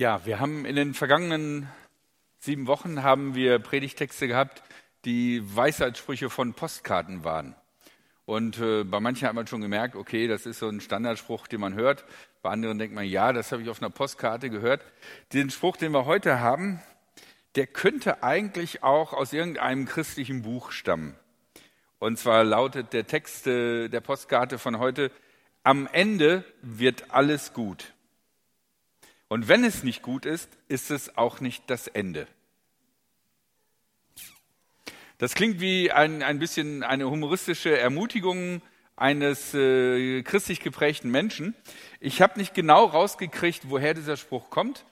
Ja, wir haben in den vergangenen sieben Wochen haben wir Predigtexte gehabt, die Weisheitssprüche von Postkarten waren. Und äh, bei manchen hat man schon gemerkt, okay, das ist so ein Standardspruch, den man hört. Bei anderen denkt man, ja, das habe ich auf einer Postkarte gehört. Den Spruch, den wir heute haben, der könnte eigentlich auch aus irgendeinem christlichen Buch stammen. Und zwar lautet der Text äh, der Postkarte von heute, am Ende wird alles gut. Und wenn es nicht gut ist, ist es auch nicht das Ende. Das klingt wie ein, ein bisschen eine humoristische Ermutigung eines äh, christlich geprägten Menschen. Ich habe nicht genau rausgekriegt, woher dieser Spruch kommt.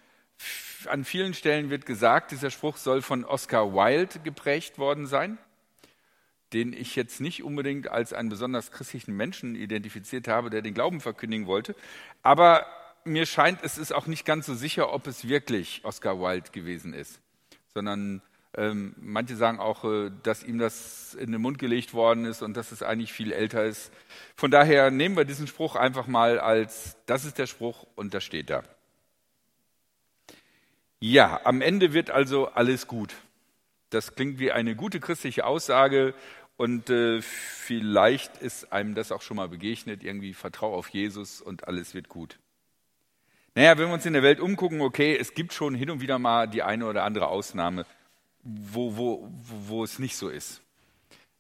An vielen Stellen wird gesagt, dieser Spruch soll von Oscar Wilde geprägt worden sein, den ich jetzt nicht unbedingt als einen besonders christlichen Menschen identifiziert habe, der den Glauben verkündigen wollte. Aber mir scheint, es ist auch nicht ganz so sicher, ob es wirklich Oscar Wilde gewesen ist, sondern ähm, manche sagen auch, äh, dass ihm das in den Mund gelegt worden ist und dass es eigentlich viel älter ist. Von daher nehmen wir diesen Spruch einfach mal als, das ist der Spruch und das steht da. Ja, am Ende wird also alles gut. Das klingt wie eine gute christliche Aussage und äh, vielleicht ist einem das auch schon mal begegnet, irgendwie vertrau auf Jesus und alles wird gut. Naja, wenn wir uns in der Welt umgucken, okay, es gibt schon hin und wieder mal die eine oder andere Ausnahme, wo, wo, wo es nicht so ist.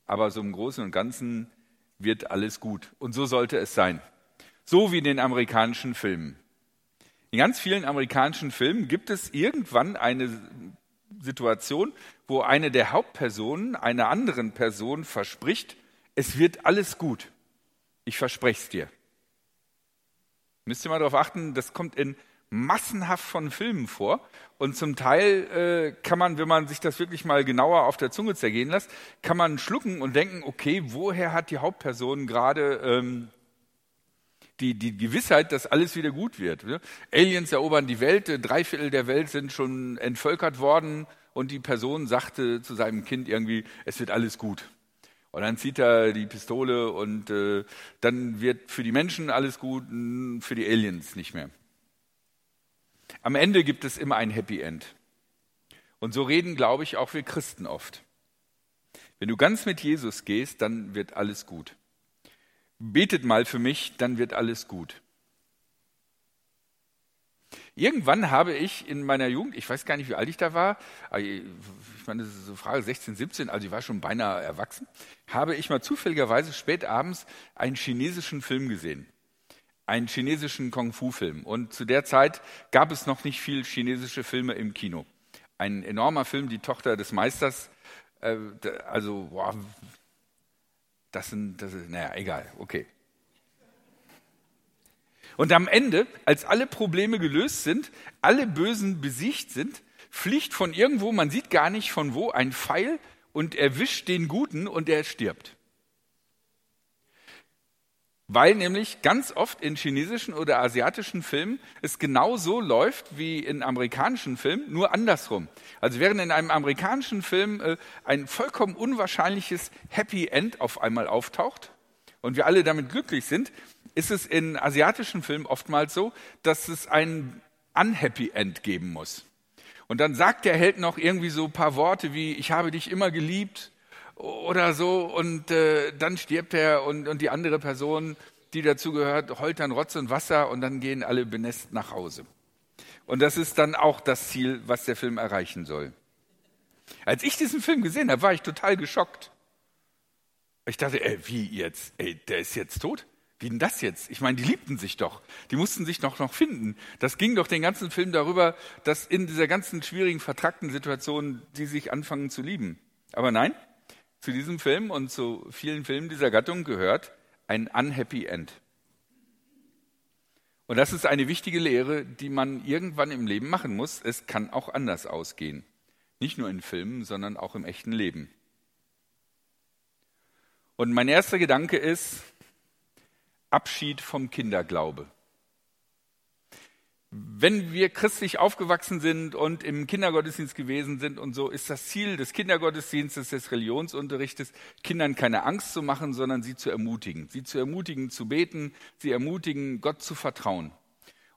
Aber so im Großen und Ganzen wird alles gut. Und so sollte es sein. So wie in den amerikanischen Filmen. In ganz vielen amerikanischen Filmen gibt es irgendwann eine Situation, wo eine der Hauptpersonen einer anderen Person verspricht, es wird alles gut. Ich verspreche es dir. Müsst ihr mal darauf achten, das kommt in massenhaft von Filmen vor. Und zum Teil äh, kann man, wenn man sich das wirklich mal genauer auf der Zunge zergehen lässt, kann man schlucken und denken, okay, woher hat die Hauptperson gerade ähm, die, die Gewissheit, dass alles wieder gut wird? Ne? Aliens erobern die Welt, äh, drei Viertel der Welt sind schon entvölkert worden und die Person sagte zu seinem Kind irgendwie, es wird alles gut. Und dann zieht er die Pistole und äh, dann wird für die Menschen alles gut, für die Aliens nicht mehr. Am Ende gibt es immer ein Happy End. Und so reden, glaube ich, auch wir Christen oft. Wenn du ganz mit Jesus gehst, dann wird alles gut. Betet mal für mich, dann wird alles gut. Irgendwann habe ich in meiner Jugend, ich weiß gar nicht, wie alt ich da war, ich meine, das ist so Frage 16, 17, also ich war schon beinahe erwachsen, habe ich mal zufälligerweise spät abends einen chinesischen Film gesehen. Einen chinesischen Kung-Fu-Film. Und zu der Zeit gab es noch nicht viel chinesische Filme im Kino. Ein enormer Film, die Tochter des Meisters, äh, also, boah, das sind, das ist, naja, egal, okay. Und am Ende, als alle Probleme gelöst sind, alle Bösen besiegt sind, fliegt von irgendwo, man sieht gar nicht von wo, ein Pfeil und erwischt den Guten und er stirbt. Weil nämlich ganz oft in chinesischen oder asiatischen Filmen es genau so läuft wie in amerikanischen Filmen, nur andersrum. Also während in einem amerikanischen Film äh, ein vollkommen unwahrscheinliches Happy End auf einmal auftaucht und wir alle damit glücklich sind, ist es in asiatischen Filmen oftmals so, dass es ein Unhappy End geben muss. Und dann sagt der Held noch irgendwie so ein paar Worte wie, ich habe dich immer geliebt oder so und äh, dann stirbt er und, und die andere Person, die dazu gehört, heult dann Rotz und Wasser und dann gehen alle benest nach Hause. Und das ist dann auch das Ziel, was der Film erreichen soll. Als ich diesen Film gesehen habe, war ich total geschockt. Ich dachte, ey, wie jetzt? Ey, der ist jetzt tot? Wie denn das jetzt? Ich meine, die liebten sich doch. Die mussten sich doch noch finden. Das ging doch den ganzen Film darüber, dass in dieser ganzen schwierigen, vertrackten Situation die sich anfangen zu lieben. Aber nein, zu diesem Film und zu vielen Filmen dieser Gattung gehört ein unhappy end. Und das ist eine wichtige Lehre, die man irgendwann im Leben machen muss. Es kann auch anders ausgehen. Nicht nur in Filmen, sondern auch im echten Leben. Und mein erster Gedanke ist, Abschied vom Kinderglaube. Wenn wir christlich aufgewachsen sind und im Kindergottesdienst gewesen sind und so, ist das Ziel des Kindergottesdienstes, des Religionsunterrichtes, Kindern keine Angst zu machen, sondern sie zu ermutigen. Sie zu ermutigen, zu beten, sie ermutigen, Gott zu vertrauen.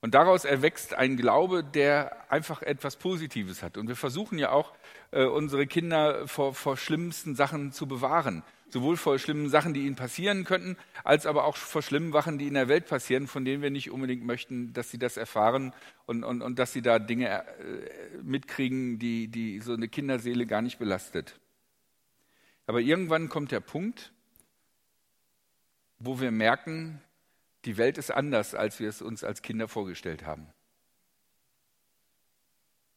Und daraus erwächst ein Glaube, der einfach etwas Positives hat. Und wir versuchen ja auch, äh, unsere Kinder vor, vor schlimmsten Sachen zu bewahren. Sowohl vor schlimmen Sachen, die ihnen passieren könnten, als aber auch vor schlimmen Sachen, die in der Welt passieren, von denen wir nicht unbedingt möchten, dass sie das erfahren und, und, und dass sie da Dinge äh, mitkriegen, die, die so eine Kinderseele gar nicht belastet. Aber irgendwann kommt der Punkt, wo wir merken, die Welt ist anders, als wir es uns als Kinder vorgestellt haben.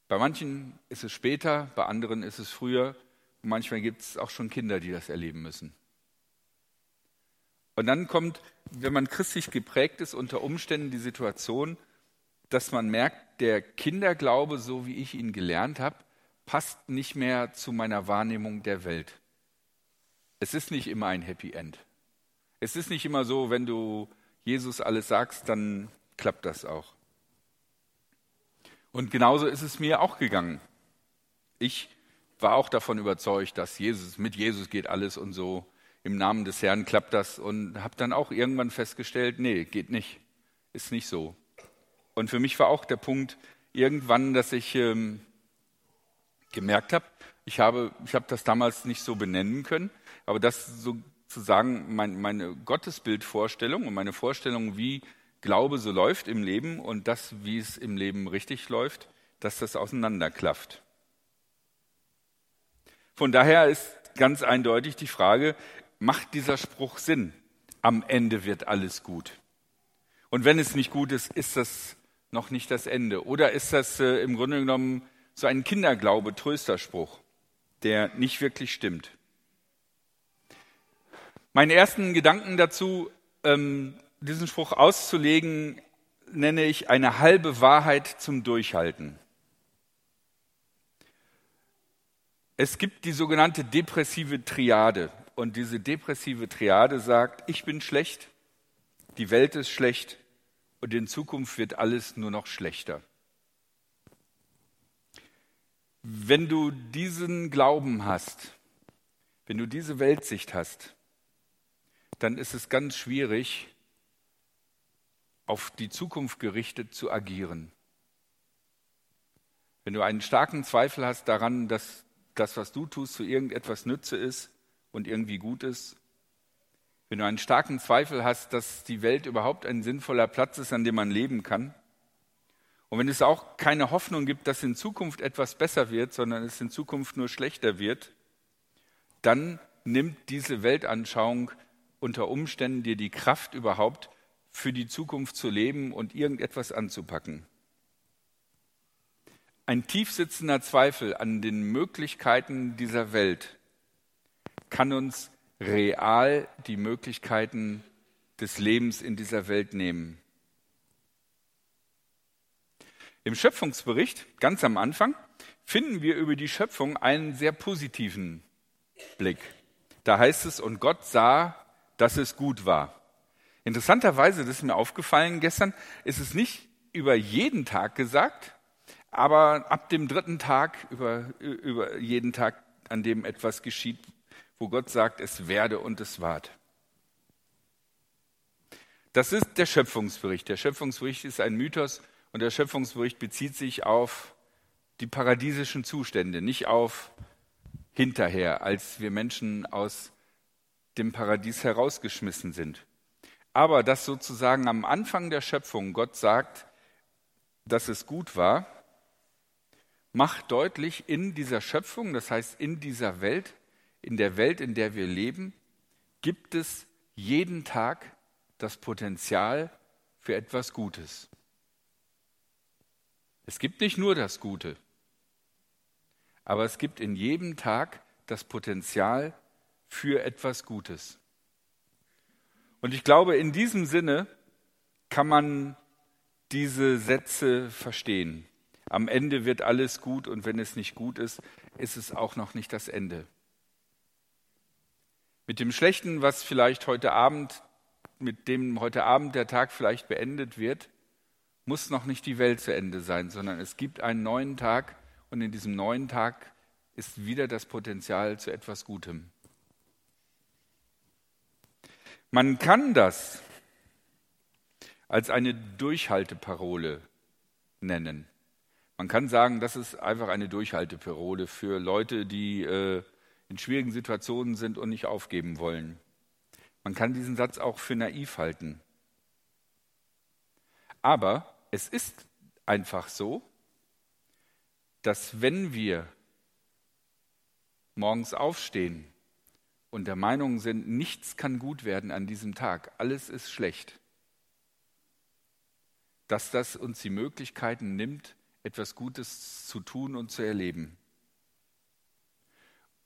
Bei manchen ist es später, bei anderen ist es früher. Manchmal gibt es auch schon Kinder, die das erleben müssen. Und dann kommt, wenn man christlich geprägt ist, unter Umständen die Situation, dass man merkt, der Kinderglaube, so wie ich ihn gelernt habe, passt nicht mehr zu meiner Wahrnehmung der Welt. Es ist nicht immer ein Happy End. Es ist nicht immer so, wenn du Jesus alles sagst, dann klappt das auch. Und genauso ist es mir auch gegangen. Ich war auch davon überzeugt, dass Jesus, mit Jesus geht alles und so. Im Namen des Herrn klappt das und habe dann auch irgendwann festgestellt, nee, geht nicht. Ist nicht so. Und für mich war auch der Punkt irgendwann, dass ich ähm, gemerkt habe, ich habe, ich habe das damals nicht so benennen können, aber das sozusagen mein, meine Gottesbildvorstellung und meine Vorstellung, wie Glaube so läuft im Leben und das, wie es im Leben richtig läuft, dass das auseinanderklafft. Von daher ist ganz eindeutig die Frage, macht dieser Spruch Sinn? Am Ende wird alles gut. Und wenn es nicht gut ist, ist das noch nicht das Ende. Oder ist das äh, im Grunde genommen so ein Kinderglaube, Trösterspruch, der nicht wirklich stimmt? Meinen ersten Gedanken dazu ähm, diesen Spruch auszulegen, nenne ich eine halbe Wahrheit zum Durchhalten. Es gibt die sogenannte depressive Triade. Und diese depressive Triade sagt, ich bin schlecht, die Welt ist schlecht und in Zukunft wird alles nur noch schlechter. Wenn du diesen Glauben hast, wenn du diese Weltsicht hast, dann ist es ganz schwierig, auf die Zukunft gerichtet zu agieren. Wenn du einen starken Zweifel hast daran, dass das, was du tust, zu irgendetwas Nütze ist und irgendwie gut ist, wenn du einen starken Zweifel hast, dass die Welt überhaupt ein sinnvoller Platz ist, an dem man leben kann, und wenn es auch keine Hoffnung gibt, dass in Zukunft etwas besser wird, sondern es in Zukunft nur schlechter wird, dann nimmt diese Weltanschauung unter Umständen dir die Kraft überhaupt, für die Zukunft zu leben und irgendetwas anzupacken. Ein tiefsitzender Zweifel an den Möglichkeiten dieser Welt kann uns real die Möglichkeiten des Lebens in dieser Welt nehmen. Im Schöpfungsbericht, ganz am Anfang, finden wir über die Schöpfung einen sehr positiven Blick. Da heißt es, und Gott sah, dass es gut war. Interessanterweise, das ist mir aufgefallen gestern, ist es nicht über jeden Tag gesagt, aber ab dem dritten Tag, über, über jeden Tag, an dem etwas geschieht, wo Gott sagt, es werde und es ward. Das ist der Schöpfungsbericht. Der Schöpfungsbericht ist ein Mythos und der Schöpfungsbericht bezieht sich auf die paradiesischen Zustände, nicht auf hinterher, als wir Menschen aus dem Paradies herausgeschmissen sind. Aber dass sozusagen am Anfang der Schöpfung Gott sagt, dass es gut war, macht deutlich, in dieser Schöpfung, das heißt in dieser Welt, in der Welt, in der wir leben, gibt es jeden Tag das Potenzial für etwas Gutes. Es gibt nicht nur das Gute, aber es gibt in jedem Tag das Potenzial für etwas Gutes. Und ich glaube, in diesem Sinne kann man diese Sätze verstehen. Am Ende wird alles gut und wenn es nicht gut ist, ist es auch noch nicht das Ende. Mit dem Schlechten, was vielleicht heute Abend, mit dem heute Abend der Tag vielleicht beendet wird, muss noch nicht die Welt zu Ende sein, sondern es gibt einen neuen Tag und in diesem neuen Tag ist wieder das Potenzial zu etwas Gutem. Man kann das als eine Durchhalteparole nennen. Man kann sagen, das ist einfach eine Durchhalteparole für Leute, die äh, in schwierigen Situationen sind und nicht aufgeben wollen. Man kann diesen Satz auch für naiv halten. Aber es ist einfach so, dass wenn wir morgens aufstehen und der Meinung sind, nichts kann gut werden an diesem Tag, alles ist schlecht, dass das uns die Möglichkeiten nimmt, etwas Gutes zu tun und zu erleben.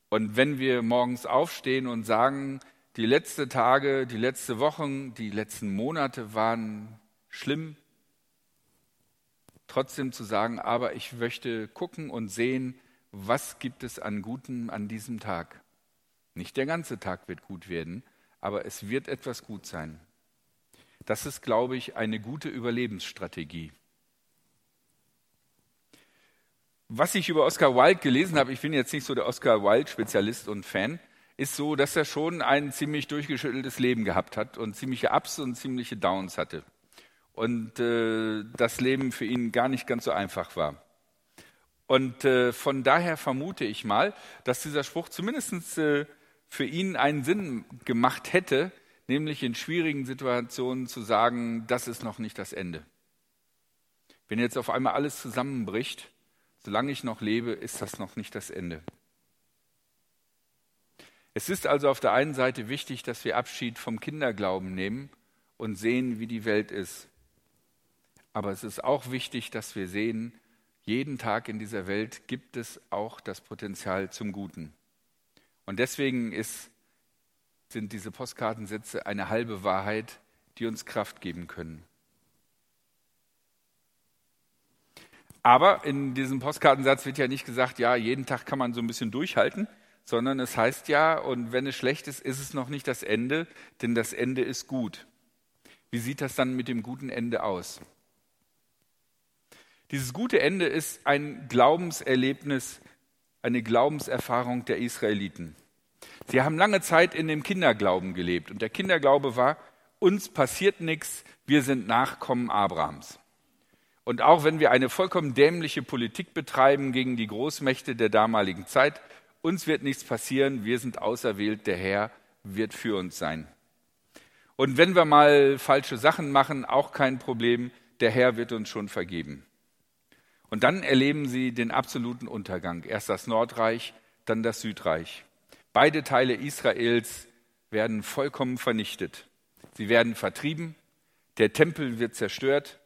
Und wenn wir morgens aufstehen und sagen, die letzten Tage, die letzten Wochen, die letzten Monate waren schlimm, trotzdem zu sagen, aber ich möchte gucken und sehen, was gibt es an Guten an diesem Tag. Nicht der ganze Tag wird gut werden, aber es wird etwas gut sein. Das ist, glaube ich, eine gute Überlebensstrategie. Was ich über Oscar Wilde gelesen habe, ich bin jetzt nicht so der Oscar Wilde-Spezialist und Fan, ist so, dass er schon ein ziemlich durchgeschütteltes Leben gehabt hat und ziemliche Ups und ziemliche Downs hatte. Und äh, das Leben für ihn gar nicht ganz so einfach war. Und äh, von daher vermute ich mal, dass dieser Spruch zumindest äh, für ihn einen Sinn gemacht hätte, nämlich in schwierigen Situationen zu sagen, das ist noch nicht das Ende. Wenn jetzt auf einmal alles zusammenbricht, solange ich noch lebe, ist das noch nicht das Ende. Es ist also auf der einen Seite wichtig, dass wir Abschied vom Kinderglauben nehmen und sehen, wie die Welt ist. Aber es ist auch wichtig, dass wir sehen, jeden Tag in dieser Welt gibt es auch das Potenzial zum Guten. Und deswegen ist sind diese Postkartensätze eine halbe Wahrheit, die uns Kraft geben können. Aber in diesem Postkartensatz wird ja nicht gesagt, ja, jeden Tag kann man so ein bisschen durchhalten, sondern es heißt ja, und wenn es schlecht ist, ist es noch nicht das Ende, denn das Ende ist gut. Wie sieht das dann mit dem guten Ende aus? Dieses gute Ende ist ein Glaubenserlebnis, eine Glaubenserfahrung der Israeliten. Sie haben lange Zeit in dem Kinderglauben gelebt. Und der Kinderglaube war, uns passiert nichts, wir sind Nachkommen Abrahams. Und auch wenn wir eine vollkommen dämliche Politik betreiben gegen die Großmächte der damaligen Zeit, uns wird nichts passieren, wir sind auserwählt, der Herr wird für uns sein. Und wenn wir mal falsche Sachen machen, auch kein Problem, der Herr wird uns schon vergeben. Und dann erleben sie den absoluten Untergang. Erst das Nordreich, dann das Südreich. Beide Teile Israels werden vollkommen vernichtet. Sie werden vertrieben, der Tempel wird zerstört,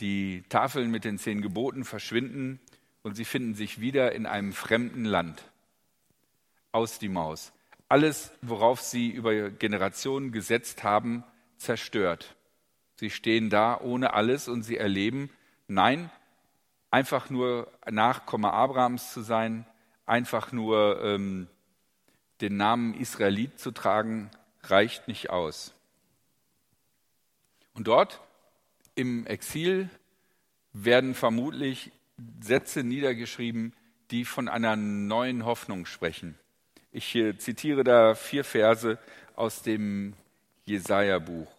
die Tafeln mit den zehn Geboten verschwinden und sie finden sich wieder in einem fremden Land. Aus die Maus. Alles, worauf sie über Generationen gesetzt haben, zerstört. Sie stehen da ohne alles und sie erleben, nein, einfach nur Nachkomme Abrahams zu sein, einfach nur ähm, den Namen Israelit zu tragen, reicht nicht aus. Und dort im Exil werden vermutlich Sätze niedergeschrieben, die von einer neuen Hoffnung sprechen. Ich zitiere da vier Verse aus dem Jesaja-Buch.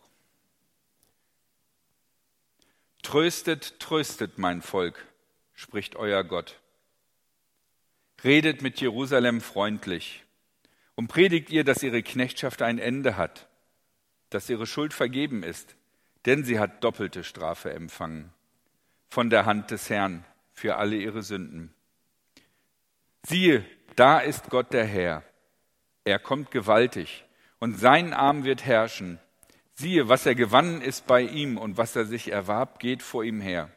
Tröstet, tröstet mein Volk, spricht euer Gott. Redet mit Jerusalem freundlich und predigt ihr, dass ihre Knechtschaft ein Ende hat, dass ihre Schuld vergeben ist, denn sie hat doppelte Strafe empfangen von der Hand des Herrn für alle ihre Sünden. Siehe, da ist Gott der Herr. Er kommt gewaltig und sein Arm wird herrschen. Siehe, was er gewannen ist bei ihm und was er sich erwarb, geht vor ihm her.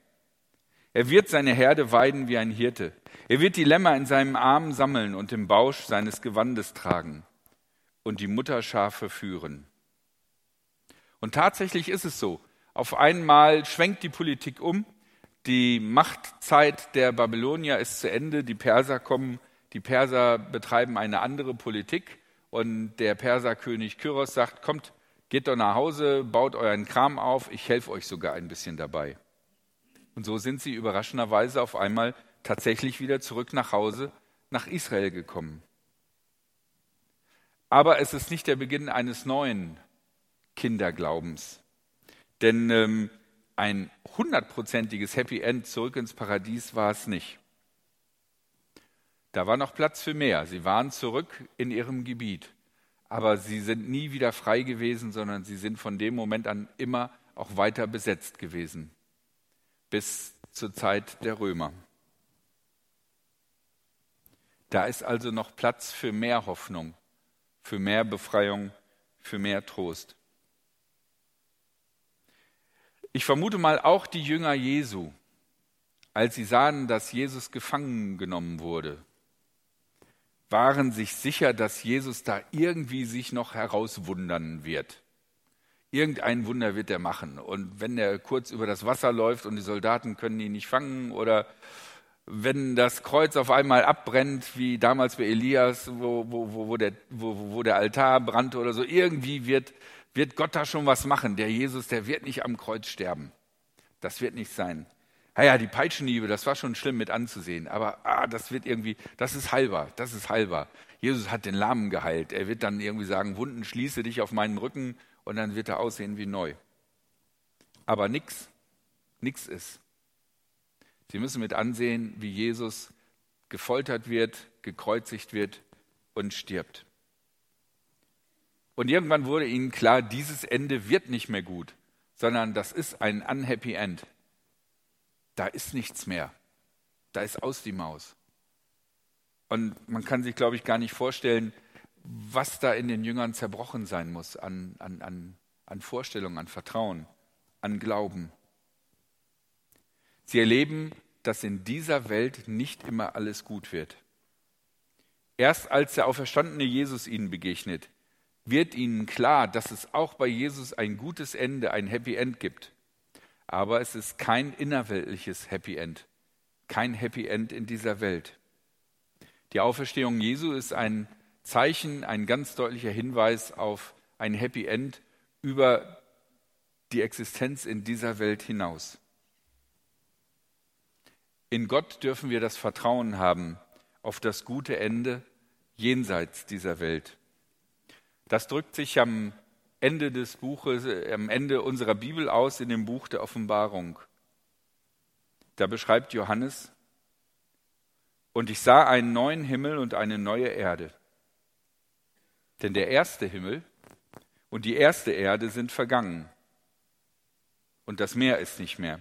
Er wird seine Herde weiden wie ein Hirte. Er wird die Lämmer in seinem Arm sammeln und im Bausch seines Gewandes tragen und die Mutterschafe führen. Und tatsächlich ist es so. Auf einmal schwenkt die Politik um. Die Machtzeit der Babylonier ist zu Ende. Die Perser kommen. Die Perser betreiben eine andere Politik. Und der Perserkönig Kyros sagt, kommt, geht doch nach Hause, baut euren Kram auf. Ich helfe euch sogar ein bisschen dabei. Und so sind sie überraschenderweise auf einmal tatsächlich wieder zurück nach Hause, nach Israel gekommen. Aber es ist nicht der Beginn eines neuen Kinderglaubens. Denn ähm, ein hundertprozentiges Happy End zurück ins Paradies war es nicht. Da war noch Platz für mehr. Sie waren zurück in ihrem Gebiet. Aber sie sind nie wieder frei gewesen, sondern sie sind von dem Moment an immer auch weiter besetzt gewesen. Bis zur Zeit der Römer. Da ist also noch Platz für mehr Hoffnung, für mehr Befreiung, für mehr Trost. Ich vermute mal auch die Jünger Jesu, als sie sahen, dass Jesus gefangen genommen wurde, waren sich sicher, dass Jesus da irgendwie sich noch herauswundern wird. Irgendein Wunder wird er machen. Und wenn er kurz über das Wasser läuft und die Soldaten können ihn nicht fangen oder wenn das Kreuz auf einmal abbrennt, wie damals bei Elias, wo, wo, wo, der, wo, der Altar brannte oder so, irgendwie wird, wird Gott da schon was machen. Der Jesus, der wird nicht am Kreuz sterben. Das wird nicht sein. Naja, die Peitschenhiebe, das war schon schlimm mit anzusehen, aber ah, das wird irgendwie, das ist heilbar, das ist heilbar. Jesus hat den Lahmen geheilt. Er wird dann irgendwie sagen, Wunden, schließe dich auf meinen Rücken und dann wird er aussehen wie neu. Aber nichts, nichts ist. Sie müssen mit ansehen, wie Jesus gefoltert wird, gekreuzigt wird und stirbt. Und irgendwann wurde ihnen klar, dieses Ende wird nicht mehr gut, sondern das ist ein unhappy end. Da ist nichts mehr. Da ist aus die Maus. Und man kann sich, glaube ich, gar nicht vorstellen, was da in den Jüngern zerbrochen sein muss an, an, an, an Vorstellung, an Vertrauen, an Glauben. Sie erleben, dass in dieser Welt nicht immer alles gut wird. Erst als der auferstandene Jesus ihnen begegnet, wird ihnen klar, dass es auch bei Jesus ein gutes Ende, ein Happy End gibt. Aber es ist kein innerweltliches Happy End, kein Happy End in dieser Welt. Die Auferstehung Jesu ist ein Zeichen, ein ganz deutlicher Hinweis auf ein Happy End über die Existenz in dieser Welt hinaus. In Gott dürfen wir das Vertrauen haben auf das gute Ende jenseits dieser Welt. Das drückt sich am Ende des Buches, äh, am Ende unserer Bibel aus in dem Buch der Offenbarung. Da beschreibt Johannes, und ich sah einen neuen Himmel und eine neue Erde. Denn der erste Himmel und die erste Erde sind vergangen und das Meer ist nicht mehr.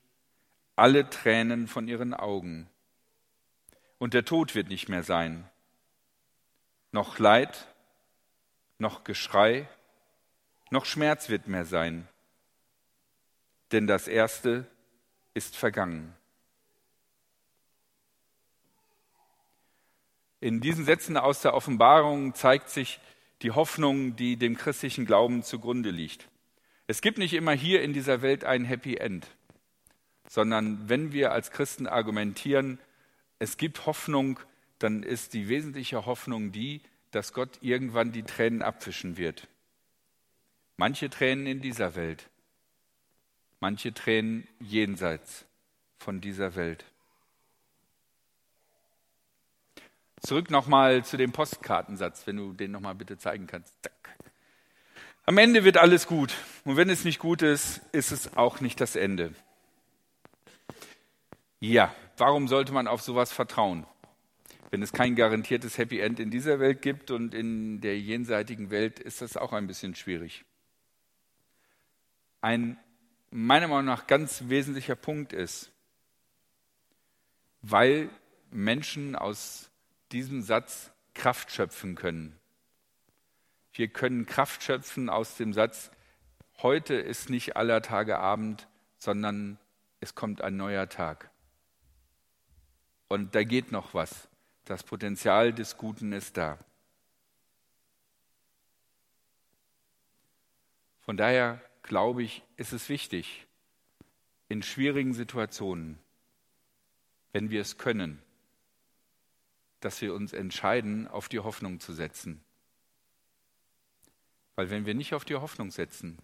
alle Tränen von ihren Augen. Und der Tod wird nicht mehr sein. Noch Leid, noch Geschrei, noch Schmerz wird mehr sein. Denn das Erste ist vergangen. In diesen Sätzen aus der Offenbarung zeigt sich die Hoffnung, die dem christlichen Glauben zugrunde liegt. Es gibt nicht immer hier in dieser Welt ein Happy End sondern wenn wir als Christen argumentieren, es gibt Hoffnung, dann ist die wesentliche Hoffnung die, dass Gott irgendwann die Tränen abwischen wird. Manche Tränen in dieser Welt, manche Tränen jenseits von dieser Welt. Zurück nochmal zu dem Postkartensatz, wenn du den nochmal bitte zeigen kannst. Zack. Am Ende wird alles gut. Und wenn es nicht gut ist, ist es auch nicht das Ende. Ja, warum sollte man auf sowas vertrauen? Wenn es kein garantiertes Happy End in dieser Welt gibt und in der jenseitigen Welt ist das auch ein bisschen schwierig. Ein meiner Meinung nach ganz wesentlicher Punkt ist, weil Menschen aus diesem Satz Kraft schöpfen können. Wir können Kraft schöpfen aus dem Satz, heute ist nicht aller Tage Abend, sondern es kommt ein neuer Tag. Und da geht noch was. Das Potenzial des Guten ist da. Von daher glaube ich, ist es wichtig, in schwierigen Situationen, wenn wir es können, dass wir uns entscheiden, auf die Hoffnung zu setzen. Weil wenn wir nicht auf die Hoffnung setzen,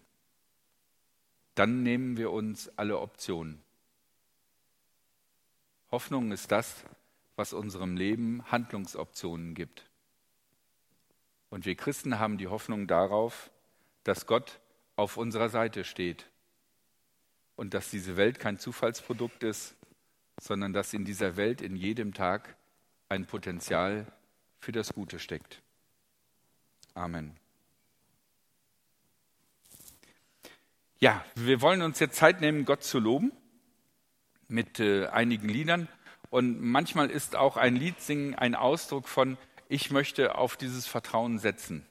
dann nehmen wir uns alle Optionen. Hoffnung ist das, was unserem Leben Handlungsoptionen gibt. Und wir Christen haben die Hoffnung darauf, dass Gott auf unserer Seite steht und dass diese Welt kein Zufallsprodukt ist, sondern dass in dieser Welt in jedem Tag ein Potenzial für das Gute steckt. Amen. Ja, wir wollen uns jetzt Zeit nehmen, Gott zu loben mit äh, einigen Liedern. Und manchmal ist auch ein Liedsingen ein Ausdruck von, ich möchte auf dieses Vertrauen setzen.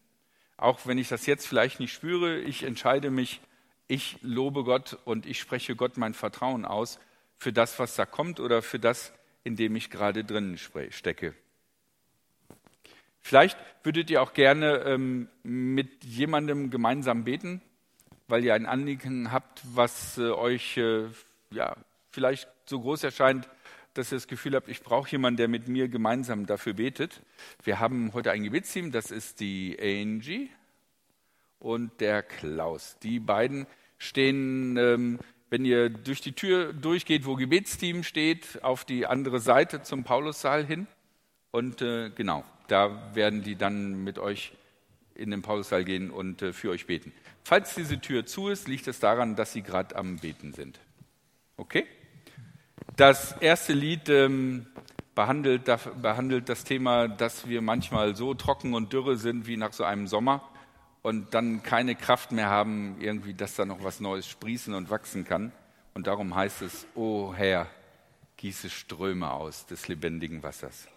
Auch wenn ich das jetzt vielleicht nicht spüre, ich entscheide mich, ich lobe Gott und ich spreche Gott mein Vertrauen aus für das, was da kommt oder für das, in dem ich gerade drinnen stecke. Vielleicht würdet ihr auch gerne ähm, mit jemandem gemeinsam beten, weil ihr ein Anliegen habt, was äh, euch äh, ja, vielleicht so groß erscheint, dass ihr das Gefühl habt, ich brauche jemanden, der mit mir gemeinsam dafür betet. Wir haben heute ein Gebetsteam, das ist die Angie und der Klaus. Die beiden stehen, ähm, wenn ihr durch die Tür durchgeht, wo Gebetsteam steht, auf die andere Seite zum Paulussaal hin. Und äh, genau, da werden die dann mit euch in den Paulussaal gehen und äh, für euch beten. Falls diese Tür zu ist, liegt es daran, dass sie gerade am Beten sind. Okay? Das erste Lied ähm, behandelt, behandelt das Thema, dass wir manchmal so trocken und dürre sind wie nach so einem Sommer und dann keine Kraft mehr haben, irgendwie, dass da noch was Neues sprießen und wachsen kann. Und darum heißt es, O Herr, gieße Ströme aus des lebendigen Wassers.